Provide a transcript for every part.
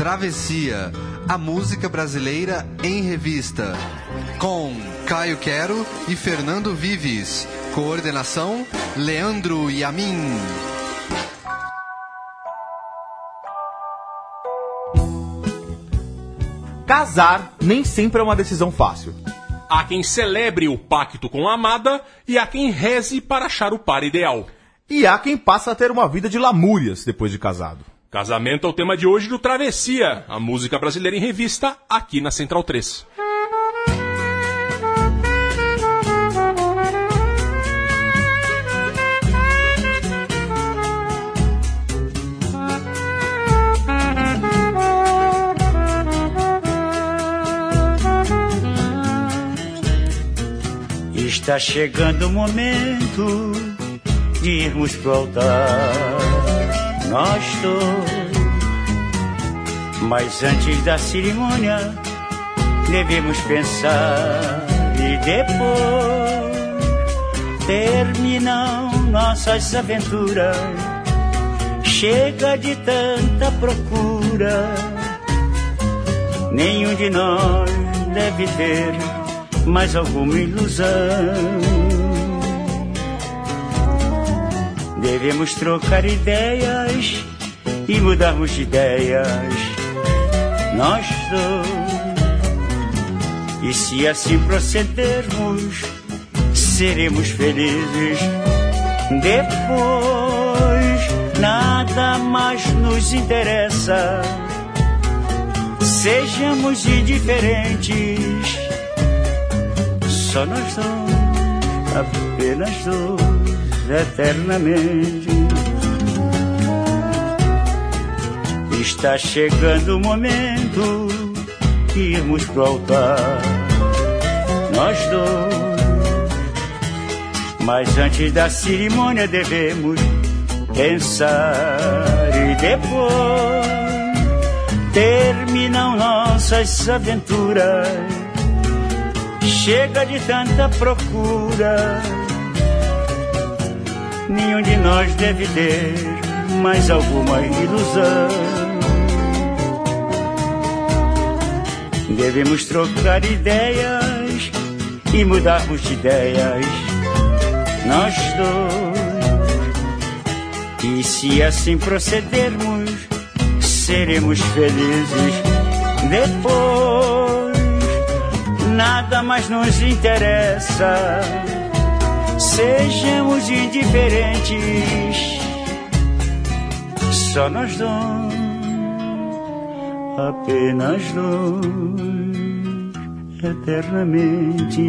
Travessia, a música brasileira em revista. Com Caio Quero e Fernando Vives. Coordenação: Leandro Yamin. Casar nem sempre é uma decisão fácil. Há quem celebre o pacto com a amada e há quem reze para achar o par ideal. E há quem passa a ter uma vida de lamúrias depois de casado. Casamento é o tema de hoje do Travessia, a música brasileira em revista, aqui na Central 3. Está chegando o momento de irmos pro altar, nós dois. Mas antes da cerimônia, devemos pensar e depois terminam nossas aventuras. Chega de tanta procura, nenhum de nós deve ter mais alguma ilusão. Devemos trocar ideias e mudarmos de ideias, nós dois. E se assim procedermos, seremos felizes. Depois, nada mais nos interessa. Sejamos indiferentes só nós dois, apenas dois, eternamente. Está chegando o momento de irmos pro altar, nós dois. Mas antes da cerimônia devemos pensar e depois terminam nossas aventuras Chega de tanta procura. Nenhum de nós deve ter mais alguma ilusão. Devemos trocar ideias e mudarmos de ideias, nós dois. E se assim procedermos, seremos felizes depois nada mais nos interessa. Sejamos indiferentes, só nós dois, apenas dois, eternamente.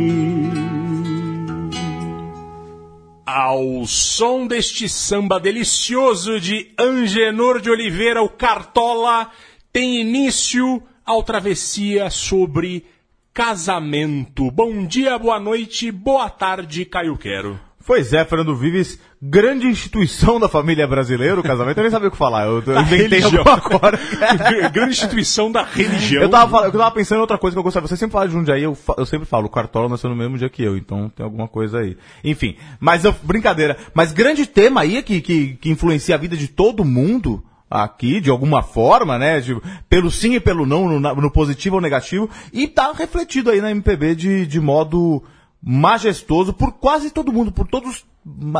Ao som deste samba delicioso de Angenor de Oliveira, o Cartola, tem início ao travessia sobre casamento. Bom dia, boa noite, boa tarde, Caio Quero. Pois é, Fernando Vives, grande instituição da família brasileira, o casamento, eu nem sabia o que falar, eu, eu inventei coisa. grande instituição da religião. Eu tava, eu tava pensando em outra coisa que eu gostava. Você sempre fala de Jundiaí, eu, eu sempre falo, o Cartola nasceu no mesmo dia que eu, então tem alguma coisa aí. Enfim, mas eu, brincadeira. Mas grande tema aí que, que, que influencia a vida de todo mundo aqui, de alguma forma, né? de- pelo sim e pelo não, no, no positivo ou negativo, e tá refletido aí na MPB de, de modo majestoso por quase todo mundo, por todos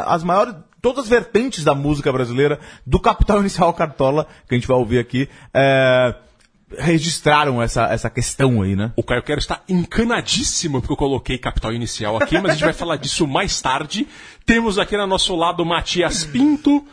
as maiores, todas as vertentes da música brasileira, do Capital Inicial Cartola, que a gente vai ouvir aqui, é, registraram essa, essa questão aí, né? O Caio Quero está encanadíssimo porque eu coloquei capital inicial aqui, mas a gente vai falar disso mais tarde. Temos aqui no nosso lado o Matias Pinto,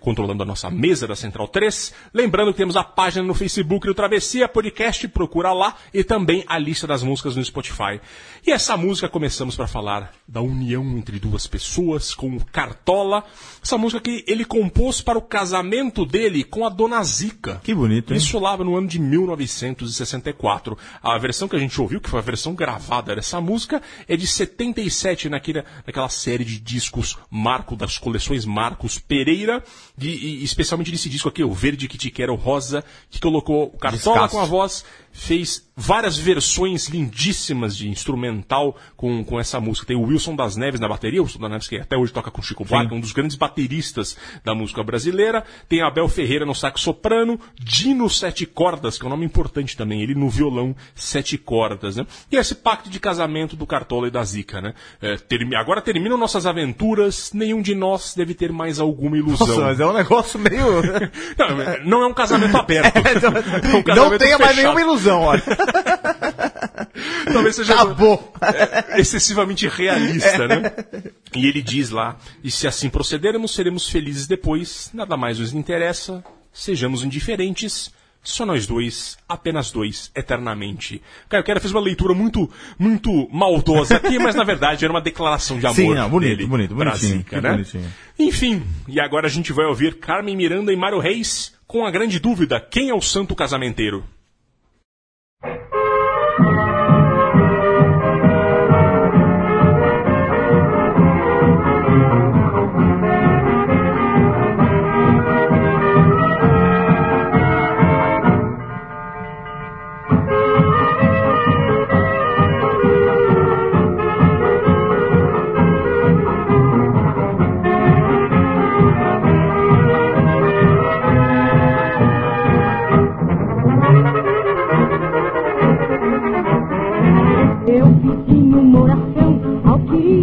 controlando a nossa mesa da Central 3. Lembrando que temos a página no Facebook do Travessia Podcast, procura lá, e também a lista das músicas no Spotify. E essa música começamos para falar da união entre duas pessoas com o Cartola. Essa música que ele compôs para o casamento dele com a Dona Zica. Que bonito, hein? Isso lá no ano de 1964. A versão que a gente ouviu, que foi a versão gravada dessa música, é de 77, naquela, naquela série de discos Marco, das coleções Marcos Pereira, de, e, especialmente nesse disco aqui, o verde que te quero, o rosa, que colocou o Cartola Descasso. com a voz, fez várias versões lindíssimas de instrumental com, com essa música. Tem o Wilson das Neves na bateria, o Wilson das Neves que até hoje toca com Chico Buarque, um dos grandes bateristas da música brasileira. Tem Abel Ferreira no sax soprano, Dino sete cordas, que é um nome importante também, ele no violão sete cordas, né? E esse pacto de casamento do Cartola e da Zica, né? É, termi- agora terminam nossas aventuras, nenhum de nós deve ter mais alguma ilusão. Nossa, mas é um negócio meio. Não, não é um casamento aberto. É um não casamento tenha mais fechado. nenhuma ilusão, olha. Talvez seja Acabou. é, excessivamente realista, né? E ele diz lá: e se assim procedermos, seremos felizes depois, nada mais nos interessa, sejamos indiferentes. Só nós dois, apenas dois, eternamente. Caio Quero fez uma leitura muito, muito maldosa aqui, mas na verdade era uma declaração de amor. Sim, não, bonito, dele bonito, pra bonitinho, Zica, né? bonitinho. Enfim, e agora a gente vai ouvir Carmen Miranda e Mário Reis com a grande dúvida: quem é o santo casamenteiro?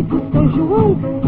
João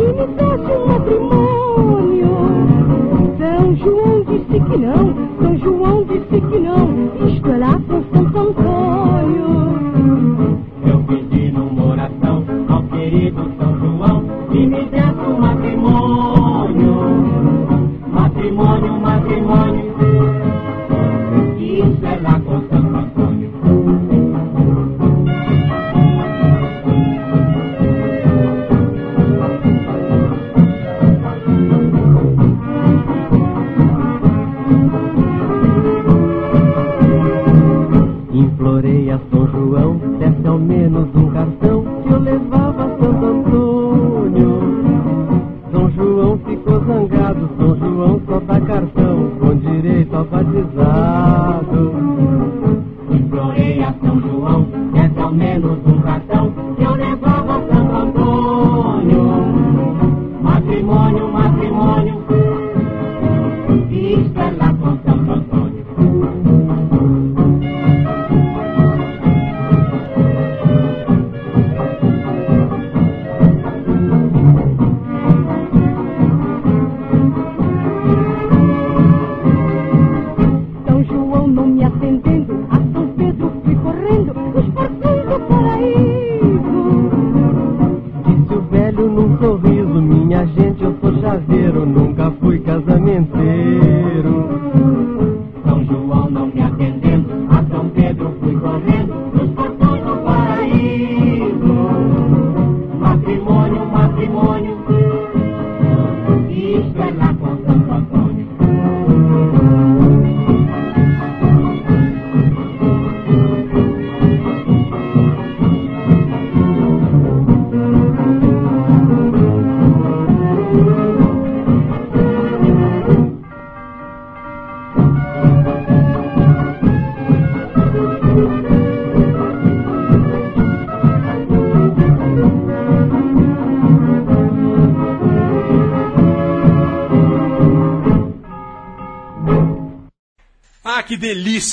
ao menos um cartão que eu levava a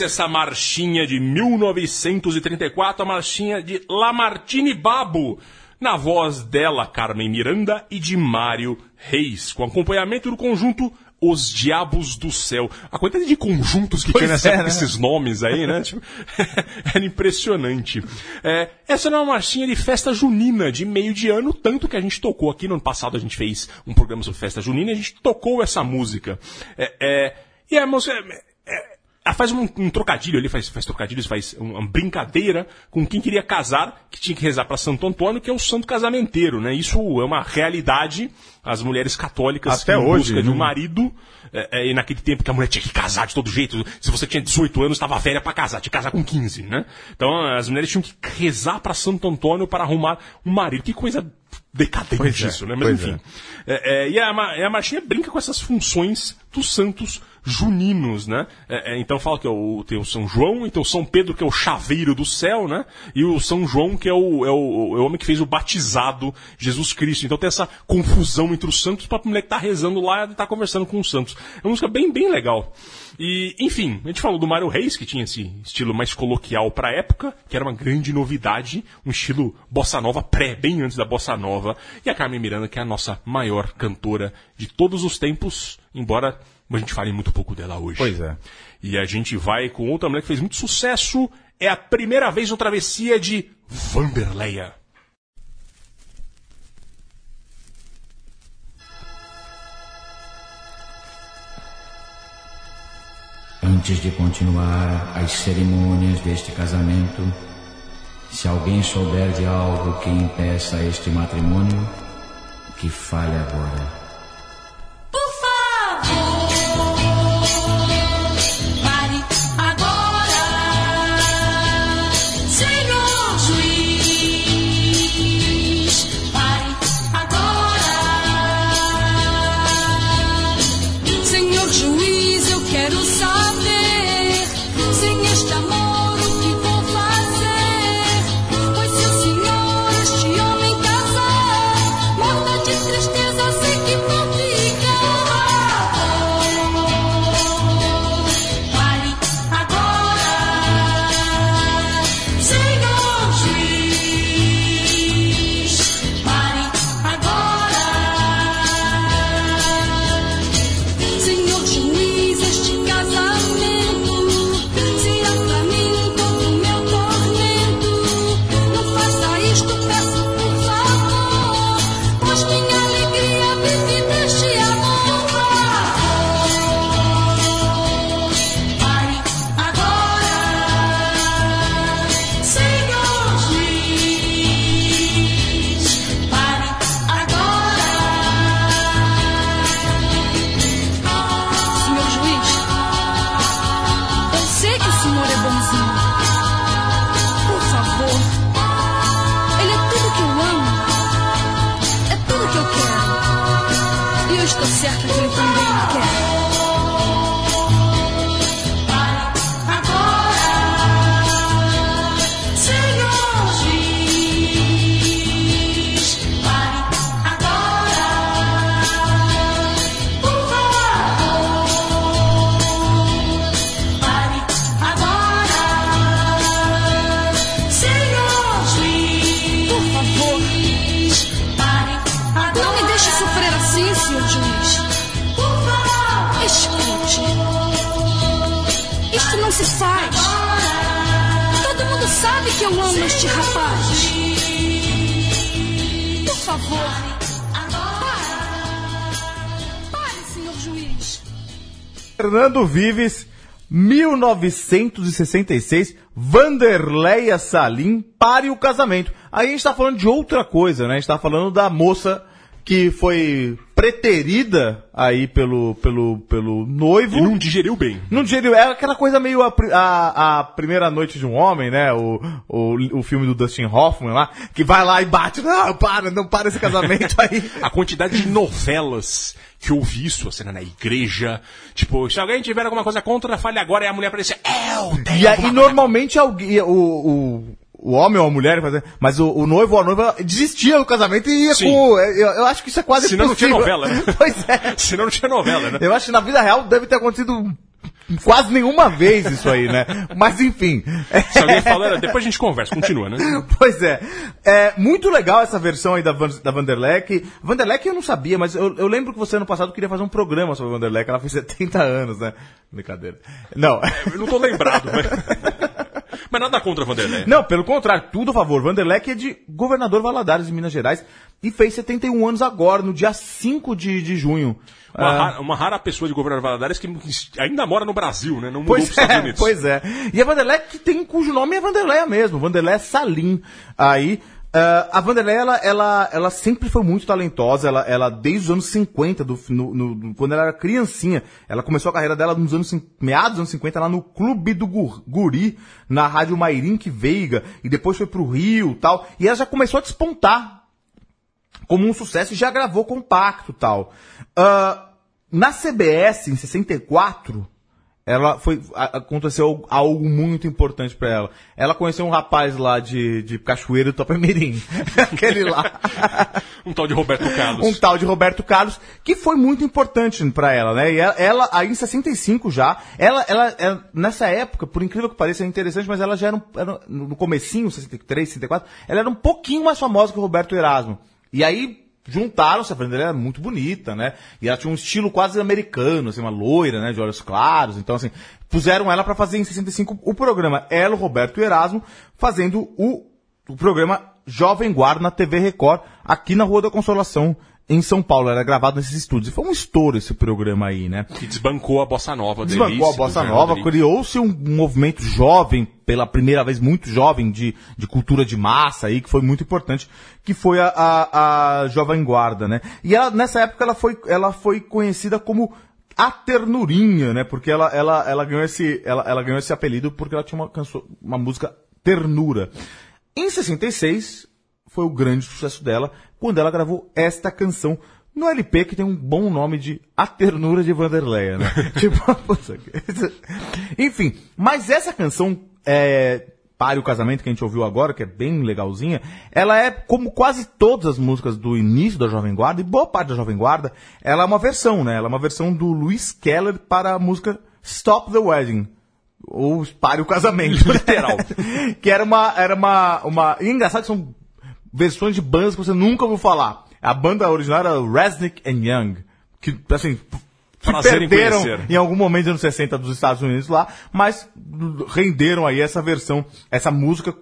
essa marchinha de 1934, a marchinha de Lamartine Babo, na voz dela, Carmen Miranda, e de Mário Reis, com acompanhamento do conjunto Os Diabos do Céu. A quantidade de conjuntos que Pois tinha nessa é, época, né? esses nomes aí, né? Tipo, era impressionante. É, essa era uma marchinha de festa junina, de meio de ano, tanto que a gente tocou aqui no ano passado, a gente fez um programa sobre festa junina e a gente tocou essa música. É, é, e a música. é, ela faz um, um trocadilho ali, faz, faz trocadilhos, faz um- uma brincadeira com quem queria casar, que tinha que rezar para Santo Antônio, que é o santo casamenteiro, né? Isso é uma realidade. As mulheres católicas Até em hoje, busca de um né? marido, é, é, e naquele tempo que a mulher tinha que casar de todo jeito. Se você tinha 18 anos, estava velha para casar, tinha que casar com 15, né? Então as mulheres tinham que rezar para Santo Antônio para arrumar um marido. Que coisa decadente Pois é, isso, né? Mas pois enfim. é. É, é, e a, a marchinha brinca com essas funções dos santos juninos, né? É, é, então fala que é o, tem o São João, então o São Pedro, que é o chaveiro do céu, né? E o São João, que é o, é o, é o homem que fez o batizado Jesus Cristo. Então tem essa confusão entre os santos para a mulher que tá rezando lá e tá conversando com os santos. É uma música bem, bem legal. E, enfim, a gente falou do Mário Reis, que tinha esse estilo mais coloquial pra época, que era uma grande novidade, um estilo bossa nova pré, bem antes da bossa nova. E a Carmen Miranda, que é a nossa maior cantora de todos os tempos, embora a gente fale muito pouco dela hoje. Pois é. E a gente vai com outra mulher que fez muito sucesso, é a primeira vez no Travessia de Vanderleia. Antes de continuar as cerimônias deste casamento, se alguém souber de algo que impeça este matrimônio, que fale agora. Por favor, Fernando Vives, 1966, Vanderleia Salim, pare o casamento. Aí a gente tá falando de outra coisa, né? A gente tá falando da moça que foi preterida aí pelo, pelo, pelo noivo. E não digeriu bem. Não digeriu, é aquela coisa meio a, a, a primeira noite de um homem, né? O, o, o filme do Dustin Hoffman lá, que vai lá e bate, não, para, não para esse casamento aí. A quantidade de novelas que eu vi isso, a cena na igreja. Tipo, se alguém tiver alguma coisa contra, fale agora. E a mulher aparecer, eu tenho E coisa normalmente, alguém, o, o, o homem ou a mulher, mas o, o noivo ou a noiva desistia do casamento e ia Sim. com. Eu, eu acho que isso é quase Senão não tinha novela, né? Pois é. Senão não tinha novela, né? Eu acho que na vida real deve ter acontecido quase nenhuma vez isso aí, né? Mas enfim. Se alguém falar, depois a gente conversa, continua, né? Pois é. É muito legal essa versão aí da, Van, da Vanderleck. Vanderleck eu não sabia, mas eu, eu lembro que você ano passado queria fazer um programa sobre a Vanderleck. Ela fez 70 anos, né? Brincadeira. Não. Eu não tô lembrado, mas... Mas nada contra Vanderlei. Não, pelo contrário, tudo a favor. Vanderlei que é de governador Valadares, de Minas Gerais, e fez 71 anos agora, no dia 5 de, de junho. Uma, Ah, rara, uma rara pessoa de governador Valadares que ainda mora no Brasil, né? Não mudou Pois pros Estados é, Unidos. pois é. E a Vanderlei que tem, cujo nome é Vanderlei mesmo, Vanderlei Salim. Aí, ah, a Vanderlei, ela, ela, ela sempre foi muito talentosa, ela, ela desde os anos 50, do, no, no- quando ela era criancinha, ela começou a carreira dela nos anos, meados dos anos 50, lá no Clube do Gur- Guri, na rádio Mairink Veiga, e depois foi pro Rio tal, e ela já começou a despontar como um sucesso e já gravou compacto tal. Ah, na CBS, em 64, ela foi, aconteceu algo muito importante pra ela. Ela conheceu um rapaz lá de, de Cachoeiro do Topemirim. Aquele lá. Um tal de Roberto Carlos. um tal de Roberto Carlos, que foi muito importante pra ela, né? E ela, ela, aí em 65 já, ela, ela, ela, nessa época, por incrível que pareça, é interessante, mas ela já era, um, era no comecinho, 63, 64, ela era um pouquinho mais famosa que o Roberto Erasmo. E aí, juntaram-se, a Vanderlei era muito bonita, né? E ela tinha um estilo quase americano, assim, uma loira, né? De olhos claros. Então, assim, puseram ela pra fazer em 65 o programa. Ela, o Roberto e Erasmo, fazendo o, o programa Jovem Guarda na TV Record, aqui na Rua da Consolação, em São Paulo. Era gravado nesses estúdios. E foi um estouro esse programa aí, né? Que desbancou a bossa nova dele. Desbancou a bossa nova, criou-se um movimento jovem, pela primeira vez muito jovem, de, de cultura de massa aí, que foi muito importante, que foi a, a, a Jovem Guarda, né? E ela, nessa época ela foi, ela foi conhecida como a ternurinha, né? Porque ela, ela, ela, ganhou esse, ela, ela ganhou esse apelido porque ela tinha uma, canção, uma música ternura. Em 66, foi o grande sucesso dela, quando ela gravou esta canção no LP que tem um bom nome de A Ternura de Vanderleia, né? tipo, Enfim, mas essa canção, é, Pare o Casamento, que a gente ouviu agora, que é bem legalzinha, ela é, como quase todas as músicas do início da Jovem Guarda, e boa parte da Jovem Guarda, ela é uma versão, né? Ela é uma versão do Luiz Keller para a música Stop the Wedding. Ou Pare o Casamento. Literal. que era uma, era uma, uma, e engraçado que são versões de bandas que você nunca ouviu falar. A banda original era Resnick and Young, que, assim, se Prazer em perderam conhecer. em algum momento dos anos 60 dos Estados Unidos lá, mas renderam aí essa versão, essa música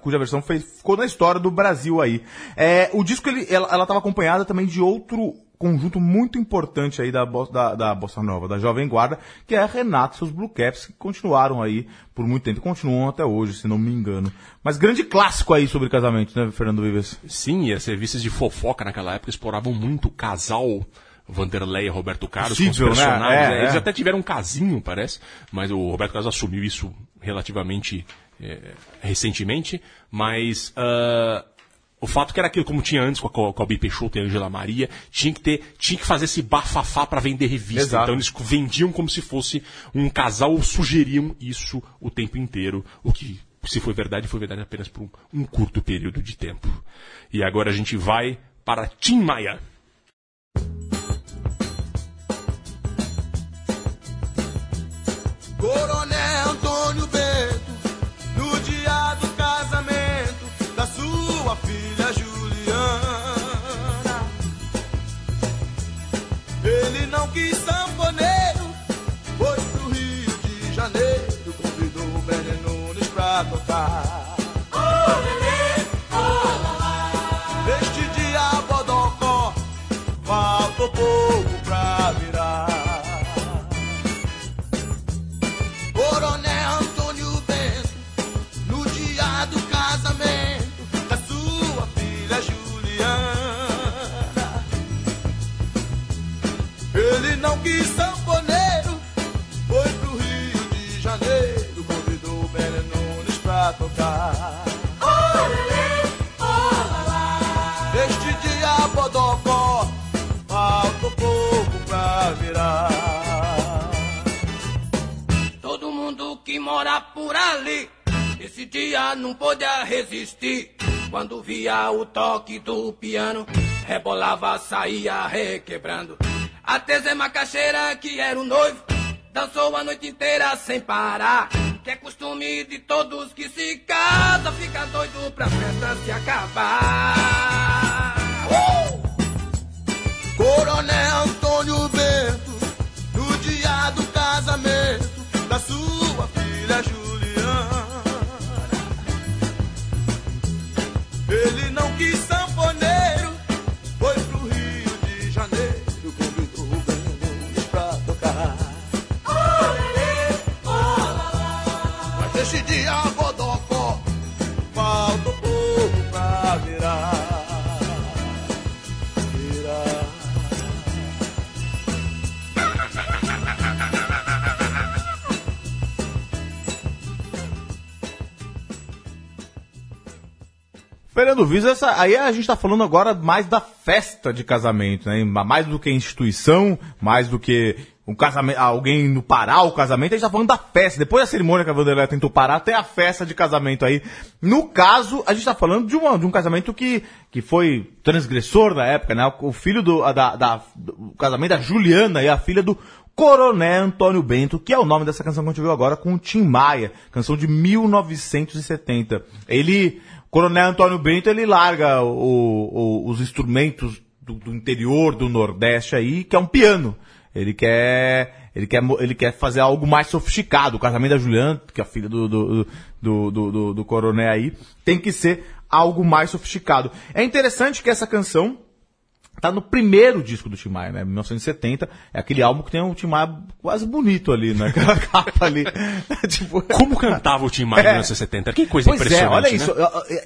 cuja versão fez, ficou na história do Brasil aí. É, o disco, ele, ela, ela tava acompanhada também de outro conjunto muito importante aí da, da, da Bossa Nova, da Jovem Guarda, que é a Renato e seus Blue Caps, que continuaram aí por muito tempo, continuam até hoje, se não me engano. Mas grande clássico aí sobre casamento, né, Fernando Vives? Sim, e as revistas de fofoca naquela época exploravam muito o casal Vanderlei e Roberto Carlos Possível, com os né? personagens. É, né? Eles é. até tiveram um casinho, parece, mas o Roberto Carlos assumiu isso relativamente é, recentemente. Mas ah, o fato que era aquilo como tinha antes com a, Co- com a Albi Peixoto e a Angela Maria, tinha que ter, tinha que fazer esse bafafá para vender revista. Exato. Então eles vendiam como se fosse um casal ou sugeriam isso o tempo inteiro, o que se foi verdade, foi verdade apenas por um, um curto período de tempo. E agora a gente vai para Tim Maia. Coronel por ali, esse dia não podia resistir. Quando via o toque do piano, rebolava, saía requebrando. Até Zé Macaxeira, que era o noivo, dançou a noite inteira sem parar. Que é costume de todos que se casam, fica doido pra festa se acabar. Uh! Coronel Antônio Bento, no dia do casamento da sua Fernando Viz, essa, aí a gente tá falando agora mais da festa de casamento, né? Mais do que instituição, mais do que um casamento, alguém no parar o casamento, a gente tá falando da festa. Depois da cerimônia que a Vanderlei tentou parar, até a festa de casamento aí. No caso, a gente tá falando de, uma, de um casamento que, que foi transgressor na época, né? O filho do, da, da- do casamento da Juliana e a filha do Coronel Antônio Bento, que é o nome dessa canção que a gente viu agora com o Tim Maia, canção de 1970. Ele, Coronel Antônio Bento, ele larga o- o- os instrumentos do, do interior do Nordeste aí, que é um piano. Ele quer, ele quer, ele quer fazer algo mais sofisticado. O casamento da Juliana, que é a filha do, do, do, do, do Coronel aí, tem que ser algo mais sofisticado. É interessante que essa canção, Tá no primeiro disco do Tim Maia, né? 1970. É aquele álbum que tem um Tim Maia quase bonito ali, né? Aquela capa ali. tipo, Como cantava o Tim Maia em É. 1970? Que coisa Pois é, impressionante, olha né? isso.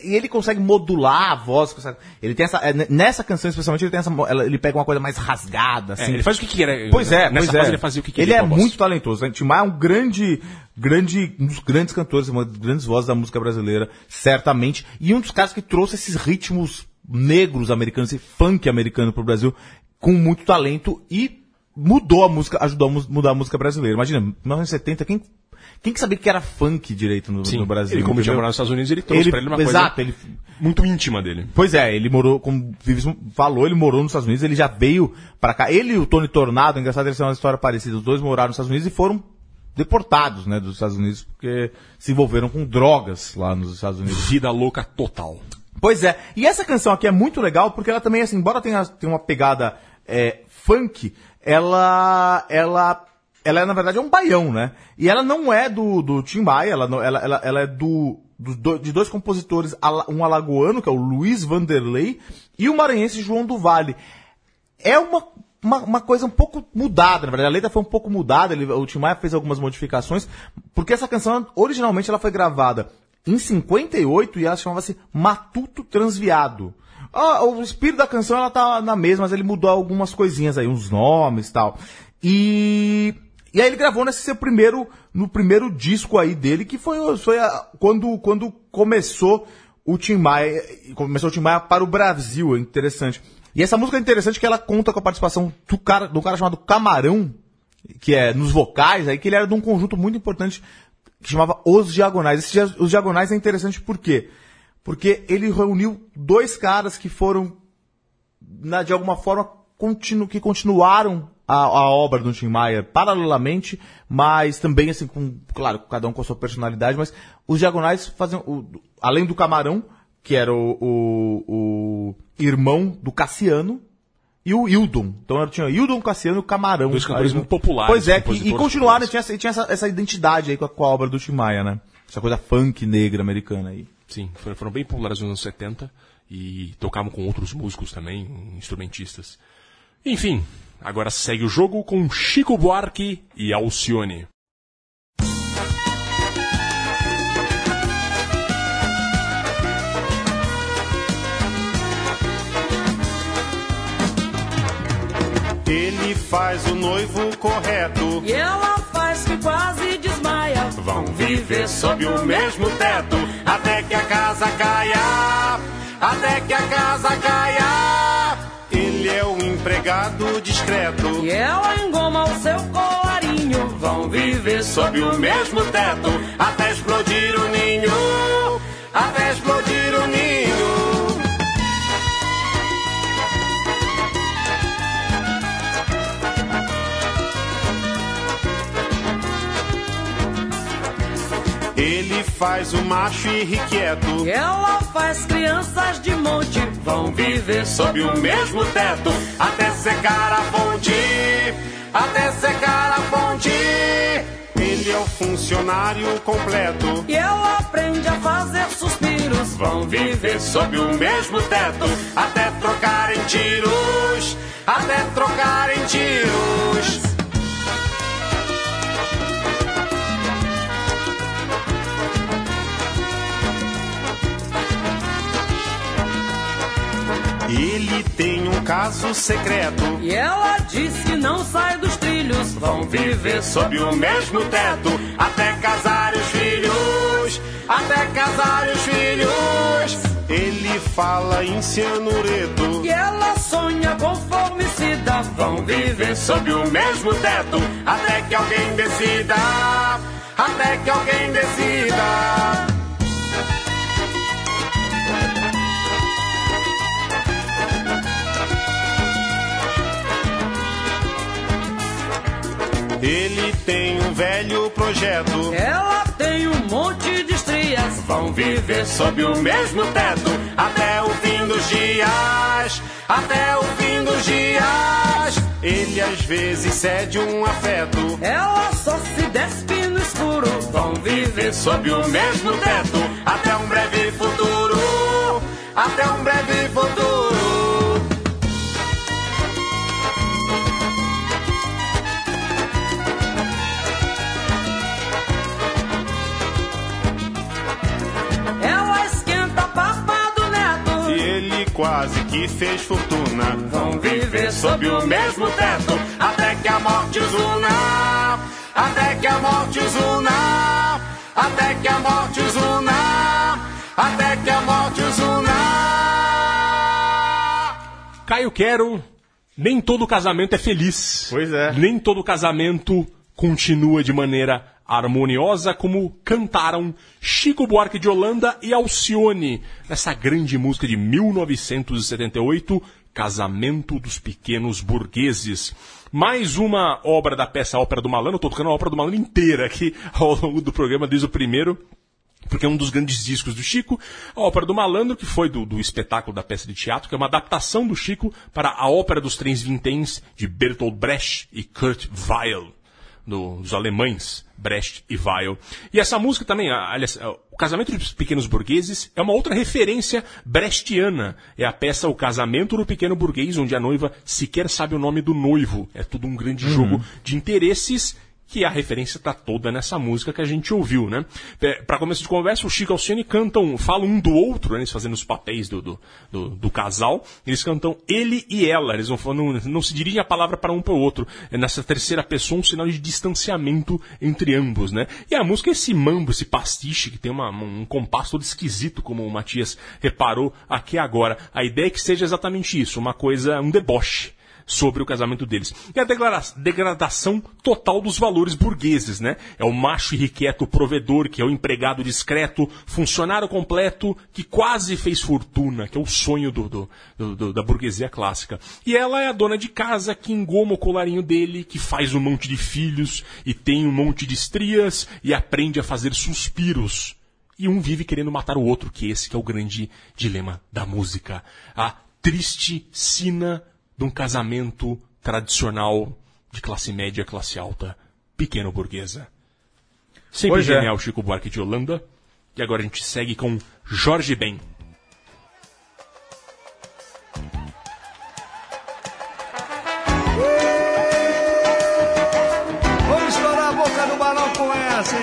E ele consegue modular a voz. Ele tem essa. é, Nessa canção, especialmente, ele tem essa. Ele pega uma coisa mais rasgada, É, assim. ele faz o que quer. Pois é, Nessa pois é. ele fazia o que Ele queria. é a voz. muito talentoso. Né? Tim Maia é um grande, grande, um dos grandes cantores, uma das grandes vozes da música brasileira, certamente. E um dos caras que trouxe esses ritmos negros americanos, esse funk americano pro Brasil, com muito talento e mudou a música, ajudou a mu- mudar a música brasileira. Imagina, 1970, quem, quem que sabia que era funk direito no, Sim, no Brasil? ele como tinha entendeu? morado nos Estados Unidos, ele trouxe pra ele uma exato, coisa ele muito íntima dele. Pois é, ele morou, como o Vives falou, ele morou nos Estados Unidos, ele já veio pra cá. Ele e o Tony Tornado, engraçado, eles têm uma história parecida. Os dois moraram nos Estados Unidos e foram deportados, né, dos Estados Unidos, porque se envolveram com drogas lá nos Estados Unidos. Vida louca total. Pois é, e essa canção aqui é muito legal porque ela também, assim, embora tenha, tenha uma pegada é, funk, ela, ela, ela é, na verdade, é um baião, né? E ela não é do, do Tim Maia, ela, ela, ela, ela é do, do- de dois compositores, um alagoano, que é o Luiz Vanderlei, e o maranhense João do Vale. É uma, uma, uma coisa um pouco mudada, na verdade. A letra foi um pouco mudada, ele, o Tim Maia fez algumas modificações, porque essa canção, originalmente, ela foi gravada em 58 e ela chamava-se Matuto Transviado. Ah, o espírito da canção ela tá na mesma, mas ele mudou algumas coisinhas aí, uns nomes e tal. E, e aí ele gravou nesse seu primeiro, no primeiro disco aí dele, que foi, foi a- quando, quando começou o Tim Maia, começou o Tim Maia para o Brasil, é interessante. E essa música é interessante que ela conta com a participação do cara, do cara chamado Camarão, que é nos vocais, aí que ele era de um conjunto muito importante que chamava Os Diagonais. Esse Os Diagonais é interessante por quê? Porque ele reuniu dois caras que foram, na- de alguma forma, continu, que continuaram a, a obra do Tim Maia paralelamente, mas também, assim, com, claro, cada um com a sua personalidade, mas os Diagonais fazem, o- além do Camarão, que era o, o, o irmão do Cassiano, e o Hildon. Então era- tinha Hildon, Cassiano e Camarão. Dois cantores muito populares, Pois é, que, e continuaram, populares. tinha, essa- tinha essa, essa identidade aí com a, com a obra do Tim Maia, né? Essa coisa funk negra americana aí. Sim, foram, foram bem populares nos anos 70 e tocavam com outros músicos também, instrumentistas. Enfim, agora segue o jogo com Chico Buarque e Alcione. Ele faz o noivo correto. E ela faz que quase desmaia. Vão viver sob o mesmo teto até que a casa caia. Até que a casa caia. Ele é o empregado discreto. E ela engoma o seu colarinho. Vão viver sob o mesmo teto até explodir o ninho. Até explodir faz o macho irrequieto. Ela faz crianças de monte. Vão viver sob o mesmo teto até secar a fonte. Até secar a fonte. Ele é o funcionário completo. E ela aprende a fazer suspiros. Vão viver sob o mesmo teto até trocar em tiros. Até trocar em tiros. Caso secreto. E ela disse que não sai dos trilhos. Vão viver sob o mesmo teto até casar os filhos, até casar os filhos. Ele fala em cianureto. E ela sonha com formicida. Vão viver sob o mesmo teto até que alguém decida, até que alguém decida. Ele tem um velho projeto. Ela tem um monte de estrias. Vão viver sob o mesmo teto até o fim dos dias. Até o fim dos dias. Ele às vezes cede um afeto. Ela só se despe no escuro. Vão viver sob o mesmo teto até um breve futuro. Até um breve futuro. Quase que fez fortuna. Vão viver sob o mesmo teto até que a morte os una. Até que a morte os una. Até que a morte os una. Até que a morte os una. Caio Quero, nem todo casamento é feliz. Pois é. Nem todo casamento continua de maneira harmoniosa, como cantaram Chico Buarque de Holanda e Alcione nessa grande música de 1978, Casamento dos Pequenos Burgueses. Mais uma obra da peça Ópera do Malandro, tô tocando a Ópera do Malandro inteira aqui ao longo do programa, desde o primeiro porque é um dos grandes discos do Chico, a Ópera do Malandro, que foi do, do espetáculo da peça de teatro, que é uma adaptação do Chico para a Ópera dos Trens Vinténs de Bertolt Brecht e Kurt Weill, do- dos alemães Brecht e Weill. E essa música também, aliás, a- o Casamento dos Pequenos Burgueses é uma outra referência brechtiana. É a peça O Casamento do Pequeno Burguês, onde a noiva sequer sabe o nome do noivo. É tudo um grande jogo de interesses que a referência está toda nessa música que a gente ouviu, né? Para começo de conversa, o Chico e Alcione cantam, falam um do outro, né? eles fazendo os papéis do, do, do, do casal, eles cantam ele e ela, eles não, não, não se dirigem a palavra para um para o outro. É nessa terceira pessoa um sinal de distanciamento entre ambos, né? E a música é esse mambo, esse pastiche, que tem uma, um compasso todo esquisito, como o Matias reparou aqui agora. A ideia é que seja exatamente isso, uma coisa, um deboche sobre o casamento deles. E a degra- degradação total dos valores burgueses, né? É o macho irrequieto provedor, que é o empregado discreto, funcionário completo, que quase fez fortuna, que é o sonho do- do- do- da burguesia clássica. E ela é a dona de casa que engoma o colarinho dele, que faz um monte de filhos, e tem um monte de estrias, e aprende a fazer suspiros. E um vive querendo matar o outro, que esse que é o grande dilema da música. A triste sina de um casamento tradicional de classe média, classe alta, pequeno burguesa. Sempre Pois é. genial Chico Buarque de Holanda. E agora a gente segue com Jorge Ben. Vamos estourar a boca do balão com essa, hein?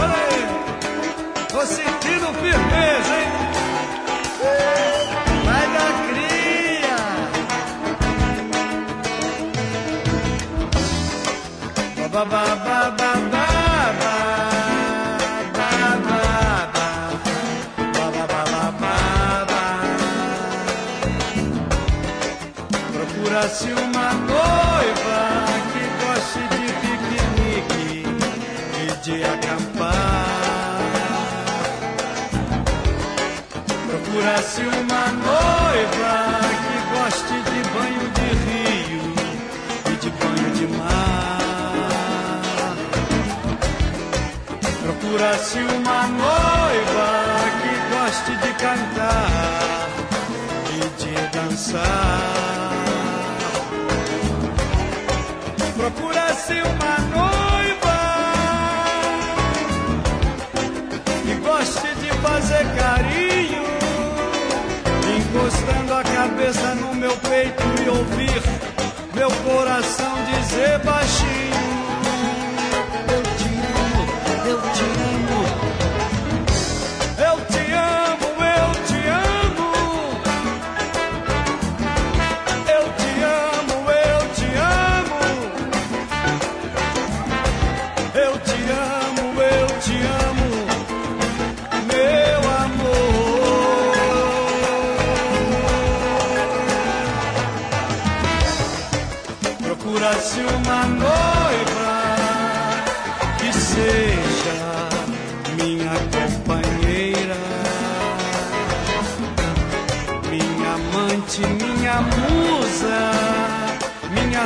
Olha aí. Tô sentindo firmeza, hein? Baba. Procura-se uma noiva que goste de cantar e de dançar. Procura-se uma noiva que goste de fazer carinho, encostando a cabeça no meu peito e ouvir meu coração dizer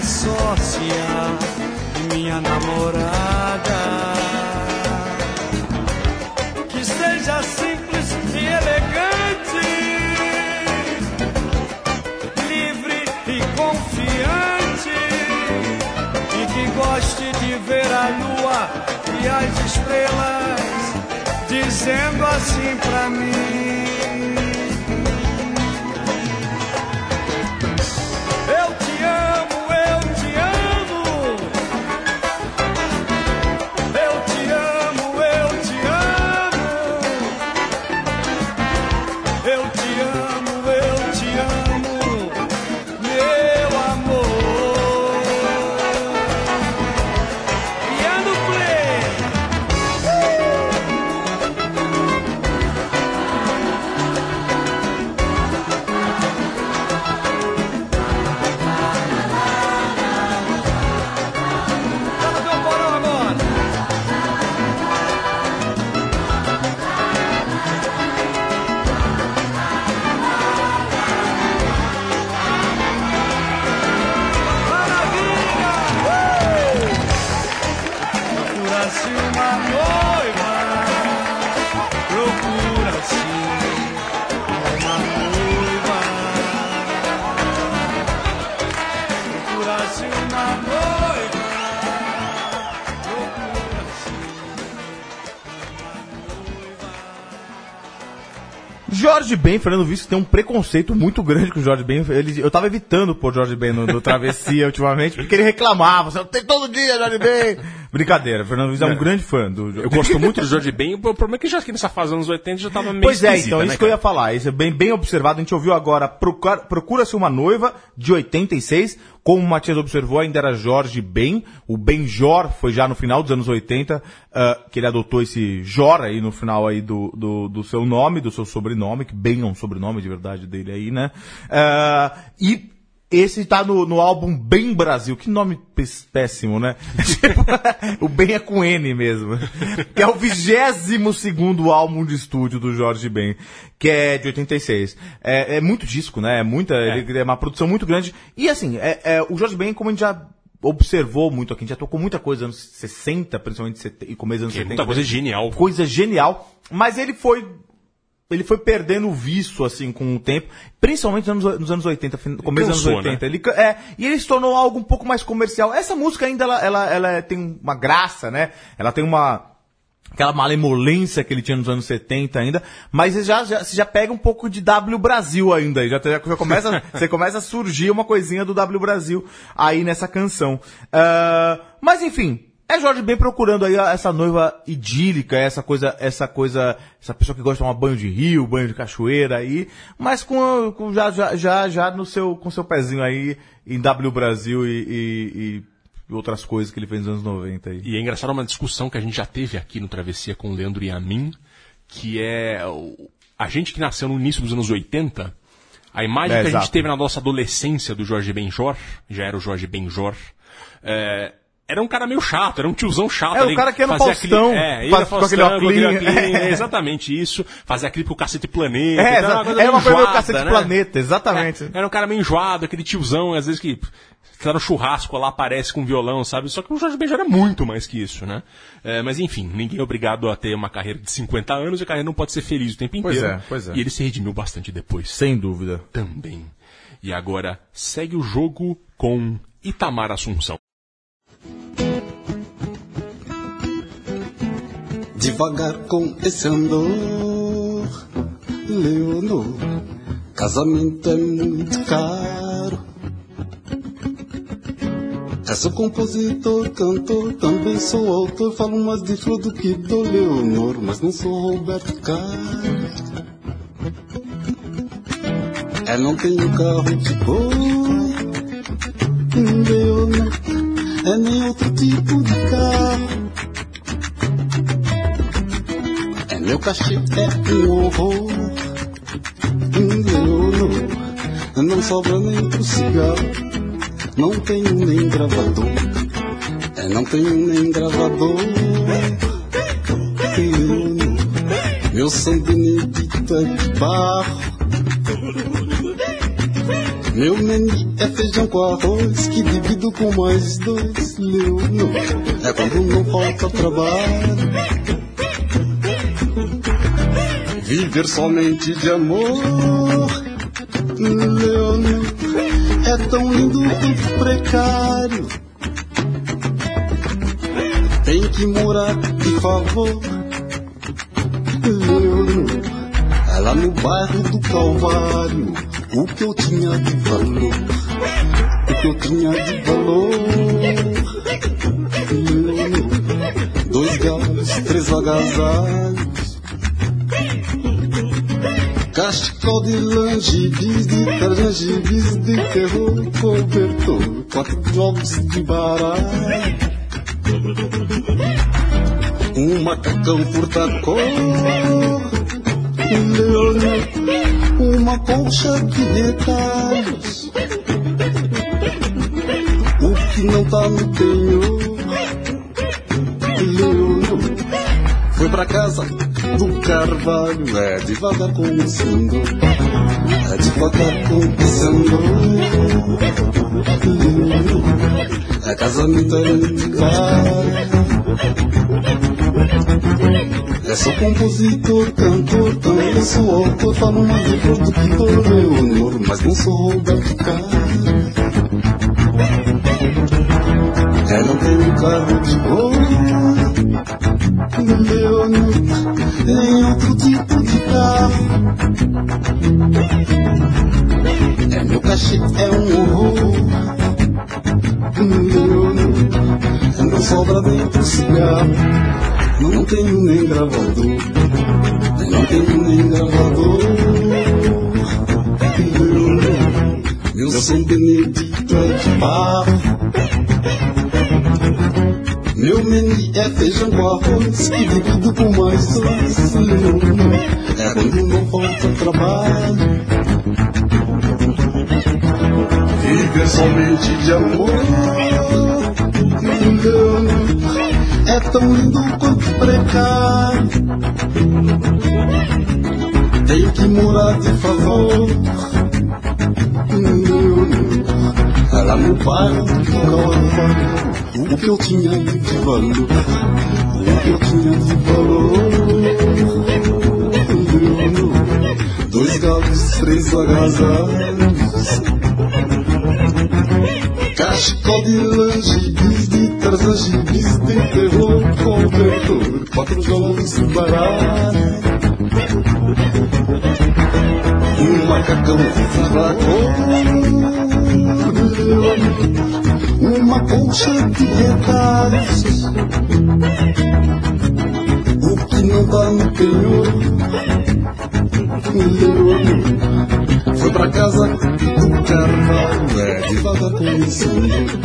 sócia e minha namorada. Que seja simples e elegante, livre e confiante e que goste de ver a lua e as estrelas dizendo assim pra mim. Jorge Ben, Fernando Visto tem um preconceito muito grande com o Jorge Ben. Ele, eu tava evitando pôr Jorge Ben no, no Travessia ultimamente, porque ele reclamava, você tem todo dia Jorge Ben. Brincadeira, Fernando Visto é, um grande fã do Eu gosto muito do Jorge Ben, o problema é que já que nessa fase dos anos 80 já tava meio Pois é, então, né, isso que eu cara? ia falar. Isso é bem, bem observado. A gente ouviu agora Procura- Procura-se uma Noiva, de 86. Como o Matias observou, ainda era Jorge Ben. O Benjor foi já no final dos anos 80, ah, que ele adotou esse Jor aí no final aí do, do, do seu nome, do seu sobrenome, que Ben é um sobrenome de verdade dele aí, né? Ah, e esse tá no, no álbum Bem Brasil. Que nome pés- péssimo, né? Tipo, o Bem é com N mesmo. Que é o 22 segundo álbum de estúdio do Jorge Ben, que é de 86. É, é muito disco, né? É muita, ele é uma produção muito grande. E assim, é, é, o Jorge Ben, como a gente já observou muito aqui, a gente já tocou muita coisa nos anos 60, principalmente e começo dos anos Que é 70. muita coisa genial. Coisa genial. Mas ele foi ele foi perdendo o vício, assim, com o tempo, principalmente nos anos, nos anos 80, fin- começo dos anos 80. Ele, ca- é, e ele se tornou algo um pouco mais comercial. Essa música ainda, ela, ela, ela é- tem uma graça, né? Ela tem uma, aquela malemolência que ele tinha nos anos 70 ainda, mas você já, já, você já pega um pouco de W Brasil ainda, aí já, já começa, você começa a surgir uma coisinha do W Brasil aí nessa canção. Ah, mas enfim, é Jorge Ben procurando aí essa noiva idílica, essa coisa, essa coisa, essa pessoa que gosta de tomar banho de rio, banho de cachoeira aí, mas com, com já, já, já, já no seu, com seu pezinho aí em W Brasil e, e- e outras coisas que ele fez nos anos 90 aí. E é engraçado uma discussão que a gente já teve aqui no Travessia com o Leandro e a mim, que é o- a gente que nasceu no início dos anos 80, a imagem É, que a gente teve na nossa adolescência do Jorge Benjor, já era o Jorge Benjor, é, era um cara meio chato, era um tiozão chato. É, o ali, cara que no fazia Faustão, aquele- é, faz- com Faustão, com aquele óculinho, é exatamente isso. Fazia com o Cacete Planeta. É, então exa- coisa era uma coisa meio enjoada, Cacete né? Planeta, exatamente. É, era um cara meio enjoado, aquele tiozão, às vezes que tá no churrasco lá, aparece com violão, sabe? Só que o Jorge Ben era muito mais que isso, né? É, mas enfim, ninguém é obrigado a ter uma carreira de 50 anos e a carreira não pode ser feliz o tempo Pois inteiro. é, pois é. E ele se redimiu bastante depois. Sem dúvida. Também. E agora segue o jogo com Itamar Assunção. Devagar com esse andor, Leonor, casamento é muito caro. Eu sou compositor, cantor, também sou autor, falo mais de flor do que do Leonor, mas não sou Roberto Carlos. Eu não tenho carro de boi, Leonor, é nem outro tipo de carro. Meu cachê é um horror. Leonor, não sobra nem pro cigarro. Não tenho nem gravador. É, não tenho nem gravador. Meu São Benedito é de barro. Meu menu é feijão com arroz que divido com mais dois. Leonor é quando não falta trabalho. Viver somente de amor. Leonor é tão lindo quanto precário. Tem que morar de favor. Leonor é lá no bairro do Calvário. O que eu tinha de valor, o que eu tinha de valor. Leonor, dois galos, três agasalhos. Cachecol de langibis, de tarangibis, de terror, cobertor, quatro jogos de baralho. Um macacão furta-cor, um leão, uma colcha de detalhes. O que não tá no penhor, leão, foi pra casa do Carvalho, é devagar começando, é devagar começando. É casamento é É sou compositor, cantor, também sou autor, falo mais de produtor, Leonor, mas não sou Roberto Carlos. É, não tenho carro de boi, Leonor, em outro tipo de carro. É, meu cachê é um horror, Leonor, não sobra nem pro cigarro. Não tenho nem gravador, não tenho nem gravador. Meu São Benedito é de barro. Meu menu é feijão com arroz, que divido com mais dois. É quando não falta trabalho. Viver somente de amor. É tão lindo quanto precário. Tenho que morar de favor. É lá no bairro do Calvário. O que eu tinha de valor, o que eu tinha de valor. Dois galos, três agasalhos. Cachecol de langibis, de tarzangibis, de terror, cobertor. Quatro de baralho. Um macacão fraco uma colcha de retalhos. O que não dá no penhor, Leone, foi pra casa do carvalho, é devagar começando.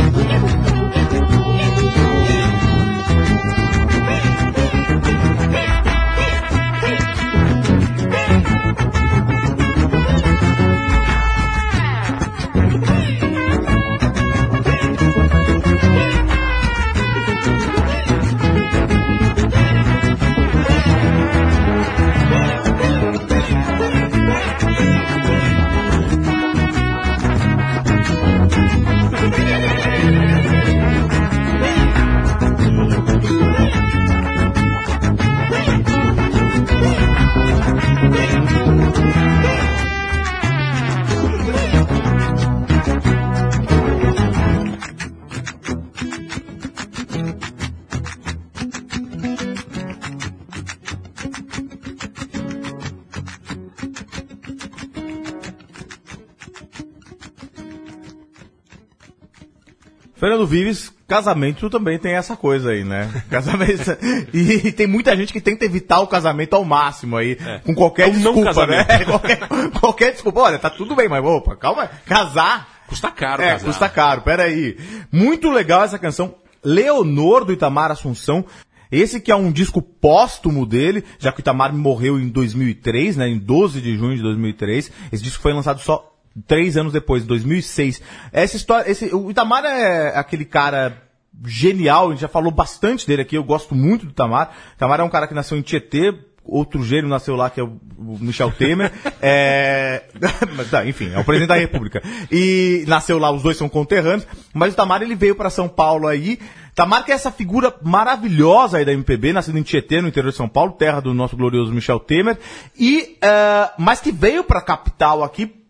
Fernando Vives, casamento também tem essa coisa aí, né? Casamento. e tem muita gente que tenta evitar o casamento ao máximo aí, com qualquer É um não desculpa, né? qualquer, qualquer desculpa. Olha, tá tudo bem, mas opa, calma. Casar Custa caro, é, casar. custa caro, peraí. Muito legal essa canção. Leonor do Itamar Assunção. Esse que é um disco póstumo dele, já que o Itamar morreu em 2003, né, em 12 de junho de 2003. Esse disco foi lançado só três anos depois, em 2006. Essa história, esse, o Itamar é aquele cara genial, a gente já falou bastante dele aqui, eu gosto muito do Itamar. Itamar é um cara que nasceu em Tietê, outro gênio nasceu lá, que é o, o Michel Temer. é, mas tá, enfim, é o presidente da República. E nasceu lá, os dois são conterrâneos. Mas o Tamar, ele veio para São Paulo aí. Tamar que é essa figura maravilhosa aí da MPB, nascido em Tietê, no interior de São Paulo, terra do nosso glorioso Michel Temer. E, é, mas que veio pra capital aqui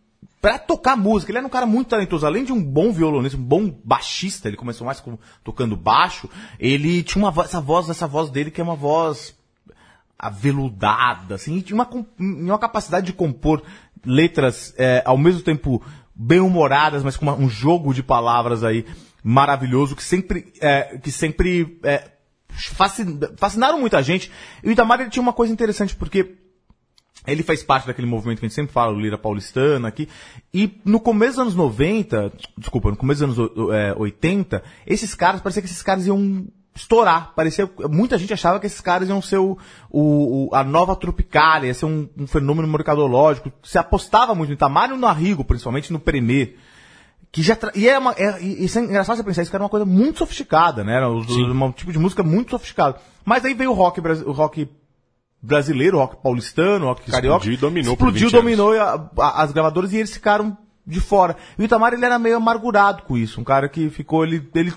pra tocar música. Ele era um cara muito talentoso. Além de um bom violonista, um bom baixista, ele começou mais com, tocando baixo. Ele tinha uma voz, essa voz, essa voz dele que é uma voz aveludada, assim, e tinha uma, uma capacidade de compor letras é, ao mesmo tempo bem humoradas, mas com uma- um jogo de palavras aí maravilhoso que sempre, é, que sempre é, fascin- fascinaram muita gente. E o Itamar ele tinha uma coisa interessante porque ele faz parte daquele movimento que a gente sempre fala, o Lira Paulistana aqui. E no começo dos anos 90, desculpa, no começo dos anos é, 80, esses caras, parecia que esses caras iam estourar. Parecia, muita gente achava que esses caras iam ser o, o- o- a nova Tropicália, ia ser um, um fenômeno mercadológico. Se apostava muito no Itamar e no Arrigo, principalmente no Premier. Que já tra- e é, uma, é, e isso é engraçado você pensar, isso que era uma coisa muito sofisticada, né? Era os- um tipo de música muito sofisticado. Mas aí veio o rock, o rock brasileiro, rock paulistano, rock carioca. Explodiu e dominou Explodiu, 20 anos. dominou a- a- as gravadoras e eles ficaram de fora. E o Itamar, ele era meio amargurado com isso. Um cara que ficou, ele, ele,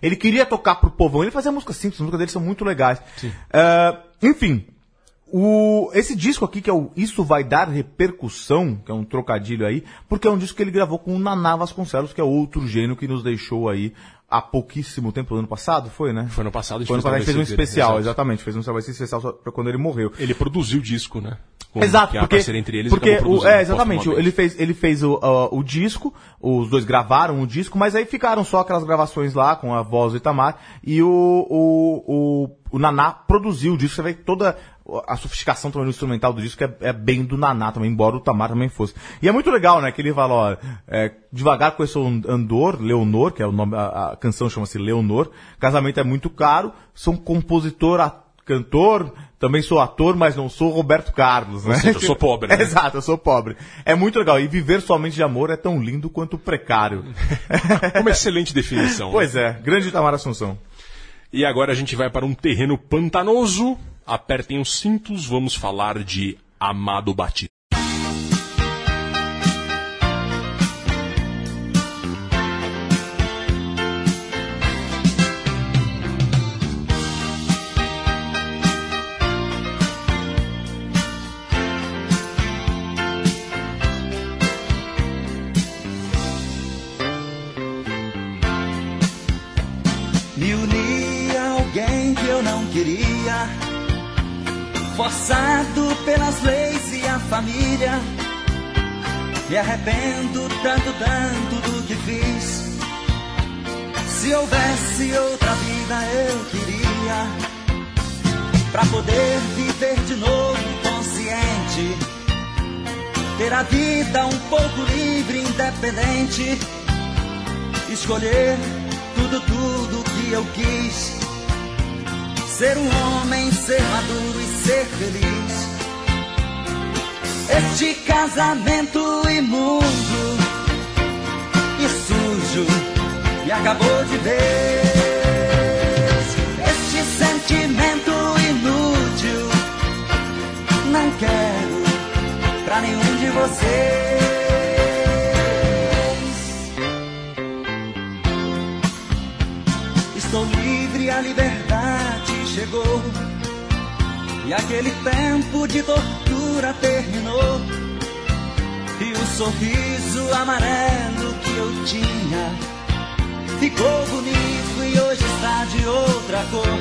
ele queria tocar pro povão. Ele fazia música simples, as músicas dele são muito legais. Eh, enfim, o, esse disco aqui, que é o Isso Vai Dar Repercussão, que é um trocadilho aí, porque é um disco que ele gravou com o Naná Vasconcelos, que é outro gênio que nos deixou aí há pouquíssimo tempo, no ano passado, foi, né? Foi ano passado, Foi ano fez passado, a gente fez um dele, especial, exatamente, fez um travessia especial só pra quando ele morreu. Ele produziu o disco, né? Exato, porque, entre eles porque o, é, exatamente, ele fez, ele fez o, ah, o disco, os dois gravaram o disco, mas aí ficaram só aquelas gravações lá com a voz do Itamar e o, o, o, o Naná produziu o disco, você vê que toda a sofisticação também no instrumental do disco é, é bem do Naná também, embora o Tamar também fosse. E é muito legal, né, que ele fala, ó, é, devagar conheço o Andor, Leonor, que é o nome, a, a canção chama-se Leonor, casamento é muito caro, sou um compositor, cantor, também sou ator, mas não sou Roberto Carlos, né? seja, eu sou pobre, né? Exato, eu sou pobre. É muito legal. E viver somente de amor é tão lindo quanto precário. Uma excelente definição. pois é, grande Itamar Assunção. E agora a gente vai para um terreno pantanoso. Apertem os cintos, vamos falar de Amado Batista. Forçado pelas leis e a família. Me arrependo tanto, tanto do que fiz. Se houvesse outra vida, eu queria, pra poder viver de novo consciente, ter a vida um pouco livre, independente, escolher tudo, tudo que eu quis. Ser um homem, ser maduro e ser feliz. Este casamento imundo e sujo me acabou de vez. Este sentimento inútil não quero pra nenhum de vocês. Estou livre, a liberdade chegou. E aquele tempo de tortura terminou. E o sorriso amarelo que eu tinha ficou bonito e hoje está de outra cor.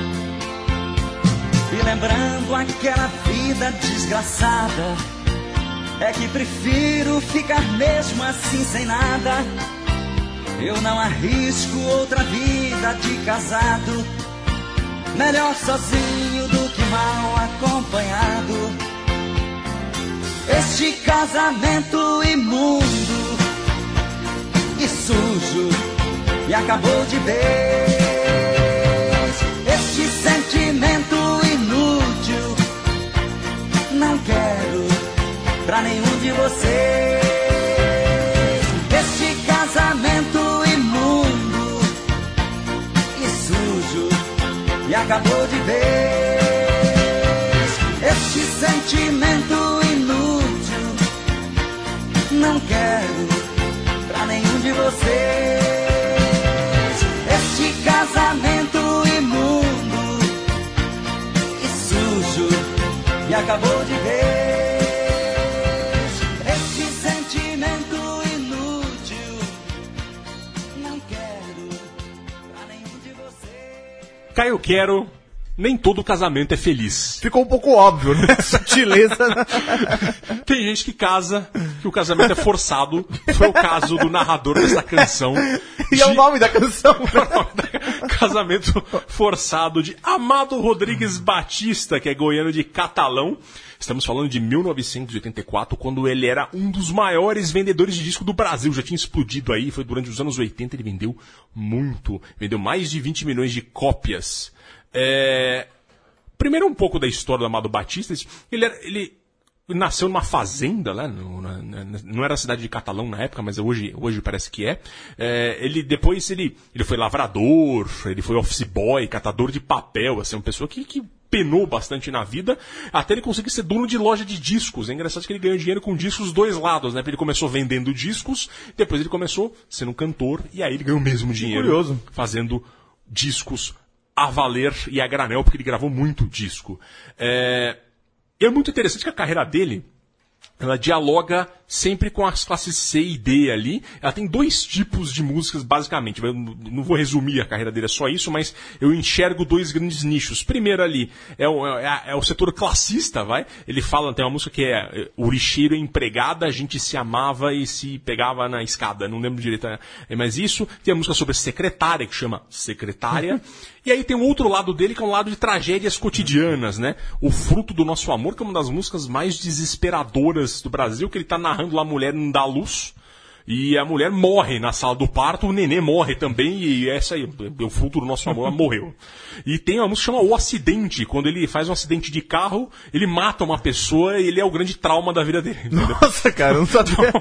E lembrando aquela vida desgraçada, é que prefiro ficar mesmo assim sem nada. Eu não arrisco outra vida de casado. Melhor sozinho do que mal acompanhado. Este casamento imundo e sujo me acabou de vez. Este sentimento inútil não quero pra nenhum de vocês. Acabou de vez. Este sentimento inútil não quero pra nenhum de vocês. Este casamento imundo e sujo me acabou de ver. Caio Quero, nem todo casamento é feliz. Ficou um pouco óbvio, né? Sutileza. Tem gente que casa, que o casamento é forçado. Foi o caso do narrador dessa canção. E é o nome da canção. Casamento forçado de Amado Rodrigues Batista, que é goiano de Catalão. Estamos falando de 1984, quando ele era um dos maiores vendedores de disco do Brasil. Já tinha explodido aí, foi durante os anos 80, ele vendeu muito. Vendeu mais de 20 milhões de cópias. É, Primeiro um pouco da história do Amado Batista. Ele, era- ele nasceu numa fazenda, né? no- na- na- não era a cidade de Catalão na época, mas hoje, hoje parece que é. É, ele depois ele, ele foi lavrador, ele foi office boy, catador de papel, assim, uma pessoa que, que penou bastante na vida, até ele conseguir ser dono de loja de discos. É engraçado que ele ganhou dinheiro com discos dos dois lados, né? Porque Ele começou vendendo discos, depois ele começou sendo um cantor, e aí ele ganhou o mesmo dinheiro curioso. fazendo discos a valer e a granel, porque ele gravou muito disco. É, e é muito interessante que a carreira dele ela dialoga sempre com as classes C e D ali. Ela tem dois tipos de músicas, basicamente. Eu não vou resumir a carreira dele, é só isso, mas eu enxergo dois grandes nichos. Primeiro ali é o, é a- é o setor classista, vai. Ele fala, tem uma música que é é, O lixeiro a empregada, a gente se amava e se pegava na escada. Não lembro direito, é, é mais isso. Tem a música sobre secretária, que chama Secretária. E aí tem um outro lado dele, que é um lado de tragédias cotidianas, né? O Fruto do Nosso Amor, que é uma das músicas mais desesperadoras do Brasil, que ele tá narrando lá a mulher não dá luz. E a mulher morre na sala do parto, o nenê morre também, e essa aí, o fruto do nosso amor, ela morreu. E tem uma música que chama O Acidente, quando ele faz um acidente de carro, ele mata uma pessoa e ele é o grande trauma da vida dele. entendeu? Nossa, cara, não sabia.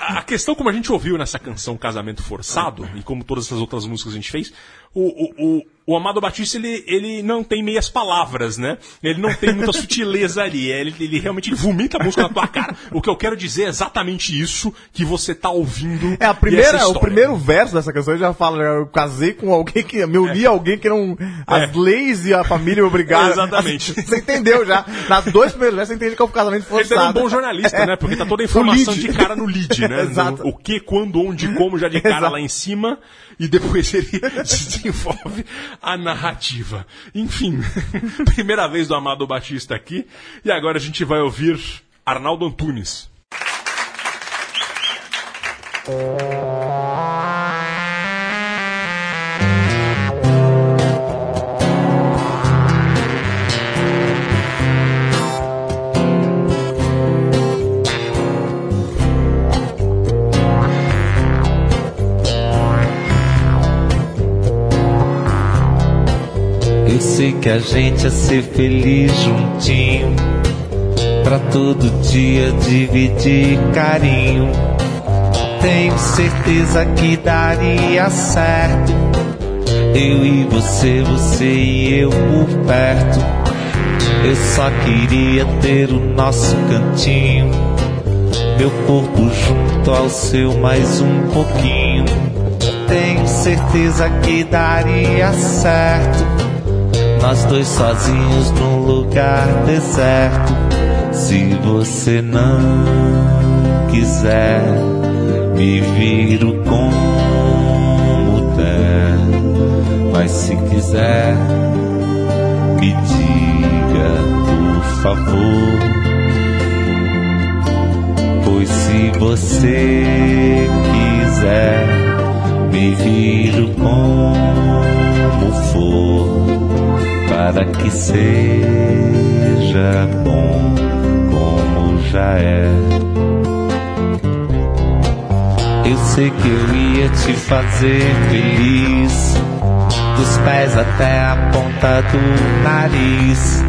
A questão, como a gente ouviu nessa canção Casamento Forçado, e como todas essas outras músicas a gente fez, o, o, o, o Amado Batista, ele, ele não tem meias palavras, né? Ele não tem muita sutileza ali. Ele, ele realmente vomita a música na tua cara. O que eu quero dizer é exatamente isso que você tá ouvindo. É, a primeira, o primeiro verso dessa canção ele já fala, eu casei com alguém que, me uni a alguém que não, as leis e a família me obrigaram. É. Exatamente. Você entendeu já? Nas dois primeiros versos você entende que é um casamento Ele forçado. é um bom jornalista, né? Porque tá toda a informação de cara no lead, né? Exato. No- o que, quando, onde, como, já de cara Exato. lá em cima. E depois ele desenvolve a narrativa. Enfim, primeira vez do Amado Batista aqui. E agora a gente vai ouvir Arnaldo Antunes. Que a gente ia ser feliz juntinho. Pra todo dia dividir carinho. Tenho certeza que daria certo. Eu e você, você e eu por perto. Eu só queria ter o nosso cantinho. Meu corpo junto ao seu mais um pouquinho. Tenho certeza que daria certo. Nós dois sozinhos num lugar deserto. Se você não quiser, me viro como der. Mas se quiser, me diga, por favor. Pois se você quiser, me viro como for para que seja bom como já é. Eu sei que eu ia te fazer feliz, dos pés até a ponta do nariz,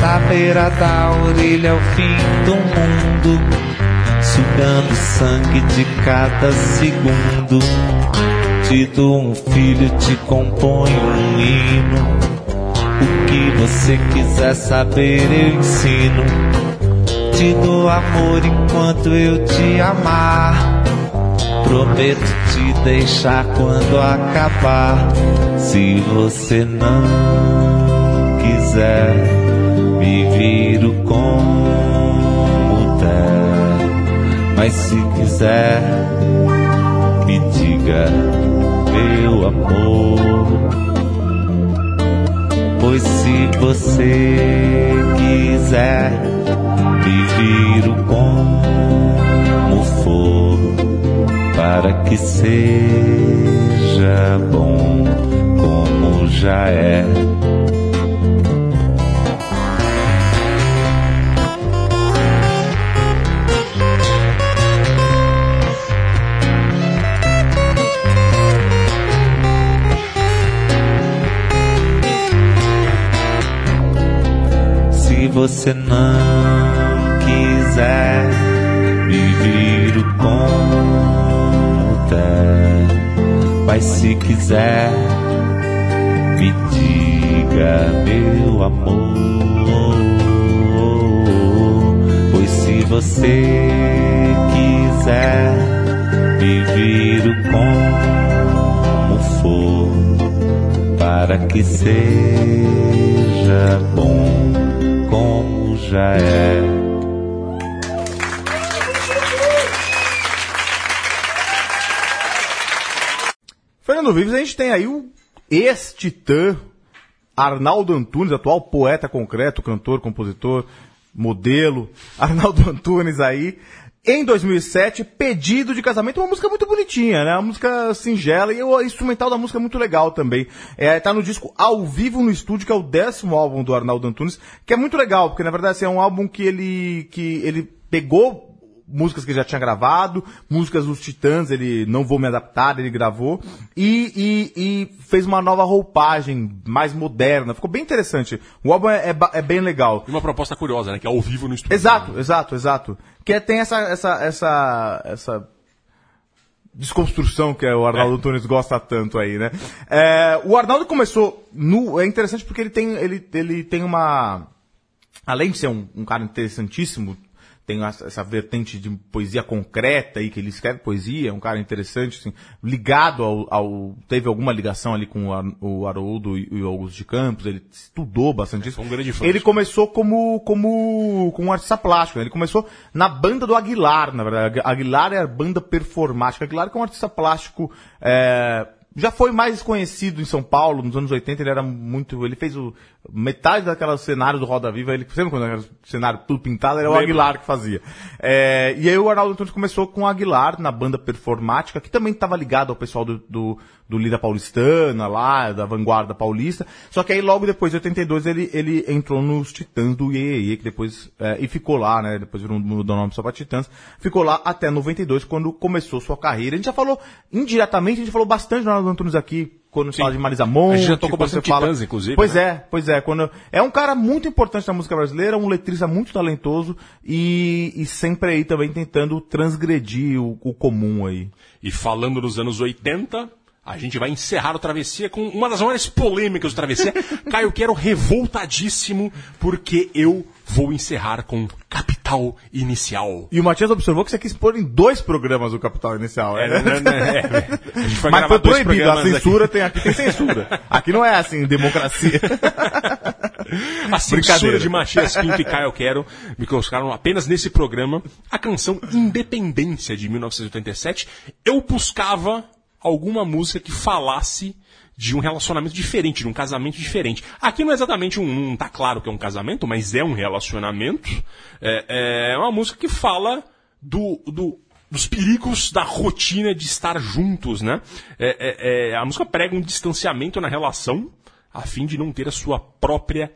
da beira da orelha ao fim do mundo, sugando sangue de cada segundo. Te dou um filho, te componho um hino O que você quiser saber, eu ensino. Te dou amor enquanto eu te amar. Prometo te deixar quando acabar. Se você não quiser, me viro como der. Mas se quiser, me diga, meu amor. Pois se você quiser, me viro como for, para que seja bom como já é. Você não quiser, me viro der. Mas se quiser, me diga, meu amor. Pois se você quiser, me viro como for, para que seja bom como já é. Fernando Vives, a gente tem aí o ex-titã Arnaldo Antunes, atual poeta concreto, cantor, compositor, modelo. Arnaldo Antunes aí. Em 2007, Pedido de Casamento, uma música muito bonitinha, né? Uma música singela e o instrumental da música é muito legal também. É, tá no disco Ao Vivo no Estúdio, que é o décimo álbum do Arnaldo Antunes, que é muito legal, porque na verdade assim, é um álbum que ele, que ele pegou músicas que ele já tinha gravado, músicas dos Titãs, ele não vou me adaptar, ele gravou, e, e, e fez uma nova roupagem mais moderna. Ficou bem interessante. O álbum é, é é bem legal. E uma proposta curiosa, né? Que é ao vivo no estúdio. Exato, exato, exato. Que é- tem essa, essa, essa, essa desconstrução que o Arnaldo Antunes gosta tanto aí, né? É, o Arnaldo começou no, é interessante porque ele tem, ele, ele tem uma, além de ser um, um cara interessantíssimo, tem essa, vertente de poesia concreta aí, que ele escreve poesia, é um cara interessante, assim, ligado ao, ao- teve alguma ligação ali com o, Ar, o Haroldo e o Augusto de Campos, ele estudou bastante isso. um grande fã. Ele começou como, como, como um artista plástico, né? ele começou na banda do Aguilar, na verdade. Aguilar é a banda performática. Aguilar que é um artista plástico, é, já foi mais conhecido em São Paulo, nos anos 80, ele era muito, ele fez o, metade daquela cenário do Roda Viva, ele, sempre quando era cenário tudo pintado, era o. Aguilar que fazia. É, e aí o Arnaldo Antunes começou com o Aguilar na banda performática, que também estava ligado ao pessoal do, do, do Lida Paulistana lá, da vanguarda paulista. Só que aí logo depois, em 82, ele, ele entrou nos Titãs do Iê, que depois, é, e ficou lá, né, depois virou- mudou o nome só pra Titãs, ficou lá até 92, quando começou sua carreira. A gente já falou, indiretamente, a gente falou bastante do Arnaldo Antunes aqui, quando fala de Marisa Monte. A gente já tocou bastante Titãs, inclusive, Pois né? é, pois é. Quando, é um cara muito importante na música brasileira, um letrista muito talentoso e, e sempre aí também tentando transgredir o, o comum aí. E falando dos anos 80, a gente vai encerrar o Travessia com uma das maiores polêmicas do Travessia. Caio, quero revoltadíssimo, porque eu vou encerrar com Capital Inicial. E o Matias observou que você quis pôr em dois programas o Capital Inicial. É, né? é. A gente vai Mas foi proibido, a censura aqui. tem aqui, tem censura. Aqui não é assim, democracia. A censura de Matias Pinto e Caio Quero me colocaram apenas nesse programa a canção Independência de 1987. Eu buscava alguma música que falasse de um relacionamento diferente, de um casamento diferente. Aqui não é exatamente um. Não tá claro que é um casamento, mas é um relacionamento. É, é uma música que fala do. do dos perigos da rotina de estar juntos, né? É, é, é, a música prega um distanciamento na relação, a fim de não ter a sua própria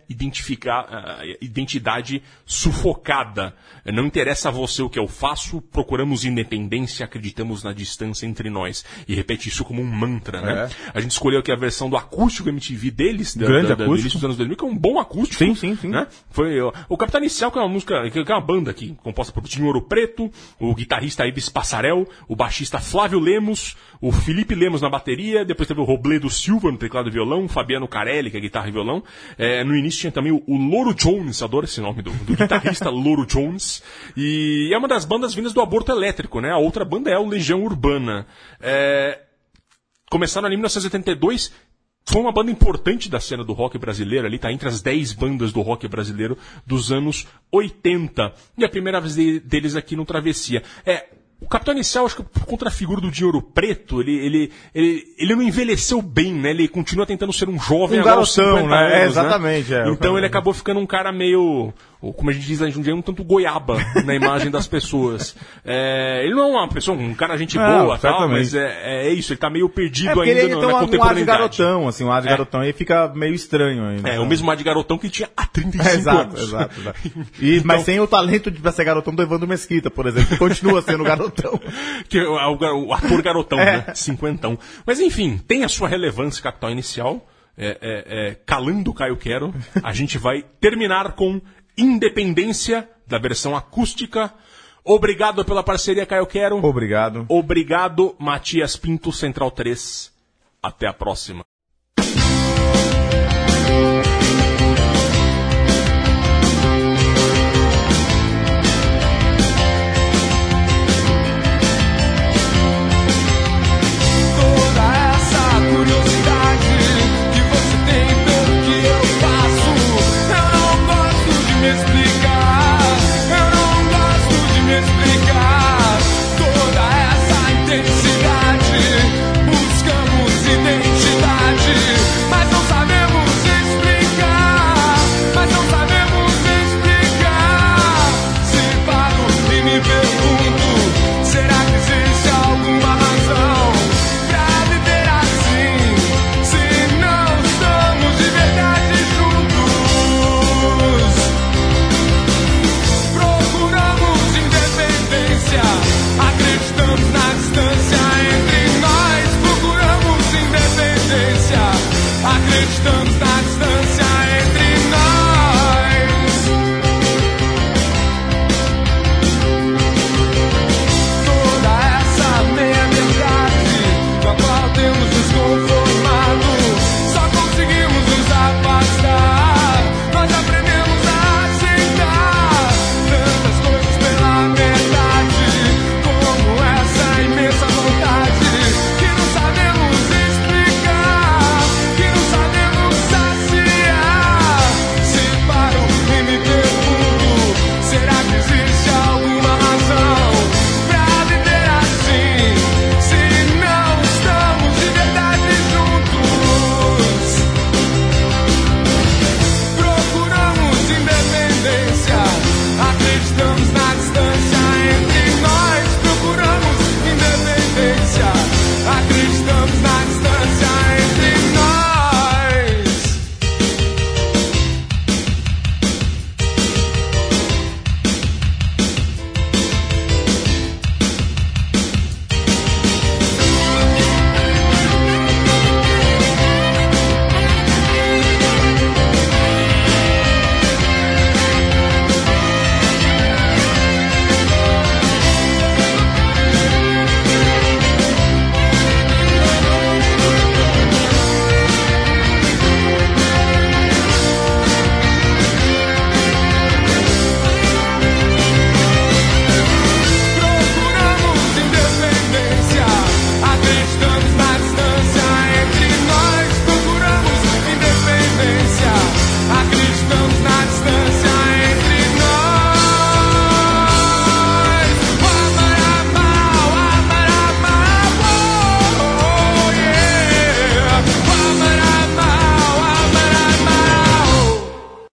ah, identidade sufocada. Não interessa a você o que eu faço, procuramos independência, acreditamos na distância entre nós. E repete isso como um mantra, né? A gente escolheu aqui a versão do acústico MTV deles, da, Grande da- da- do acústico. dos anos 2000, que é um bom acústico. Sim, sim, sim. Né? Foi ó, o Capitão Inicial, que é uma música, que é uma banda aqui, composta por Tinho Ouro Preto, o guitarrista Ibis Passarel, o baixista Flávio Lemos, o Felipe Lemos na bateria, depois teve o Robledo Silva no teclado e violão, Fabiano Scarelli, que é guitarra e violão. É, no início tinha também o, o Loro Jones, adoro esse nome do, do guitarrista Loro Jones. E é uma das bandas vindas do Aborto Elétrico, né? A outra banda é o Legião Urbana. É, começaram ali em 1982. Foi uma banda importante da cena do rock brasileiro ali, tá entre as 10 bandas do rock brasileiro dos anos 80. E a primeira vez de- deles aqui no Travessia. É, o Capitão Inicial, acho que por conta da figura do Dinheiro Preto, ele, ele, ele, ele não envelheceu bem, né? Ele continua tentando ser um jovem Um agora aos garotão, 50 né? É, anos, exatamente, é. Então ele acabou ficando um cara meio, ou como a gente diz lá em Jundiaí, um tanto goiaba na imagem das pessoas. É, ele não é uma pessoa, um cara gente boa, tal, mas é, é isso, ele tá meio perdido É ainda ele no- tem na um, um ar de contemporaneidade. garotão, assim, um ar de É. garotão, e fica meio estranho ainda. É, o mesmo ar de garotão que tinha há 35 É, exato, anos. exato, exato. E, Mas sem o talento de pra ser garotão do Evandro Mesquita, por exemplo, que continua sendo garotão. que é o, o- o ator garotão, né? Cinquentão. Mas enfim, tem a sua relevância capital inicial. É, é, é, calando o Caio Quero, a gente vai terminar com Independência, da versão acústica. Obrigado pela parceria, Caio Quero. Obrigado. Obrigado, Matias Pinto, Central 3. Até a próxima.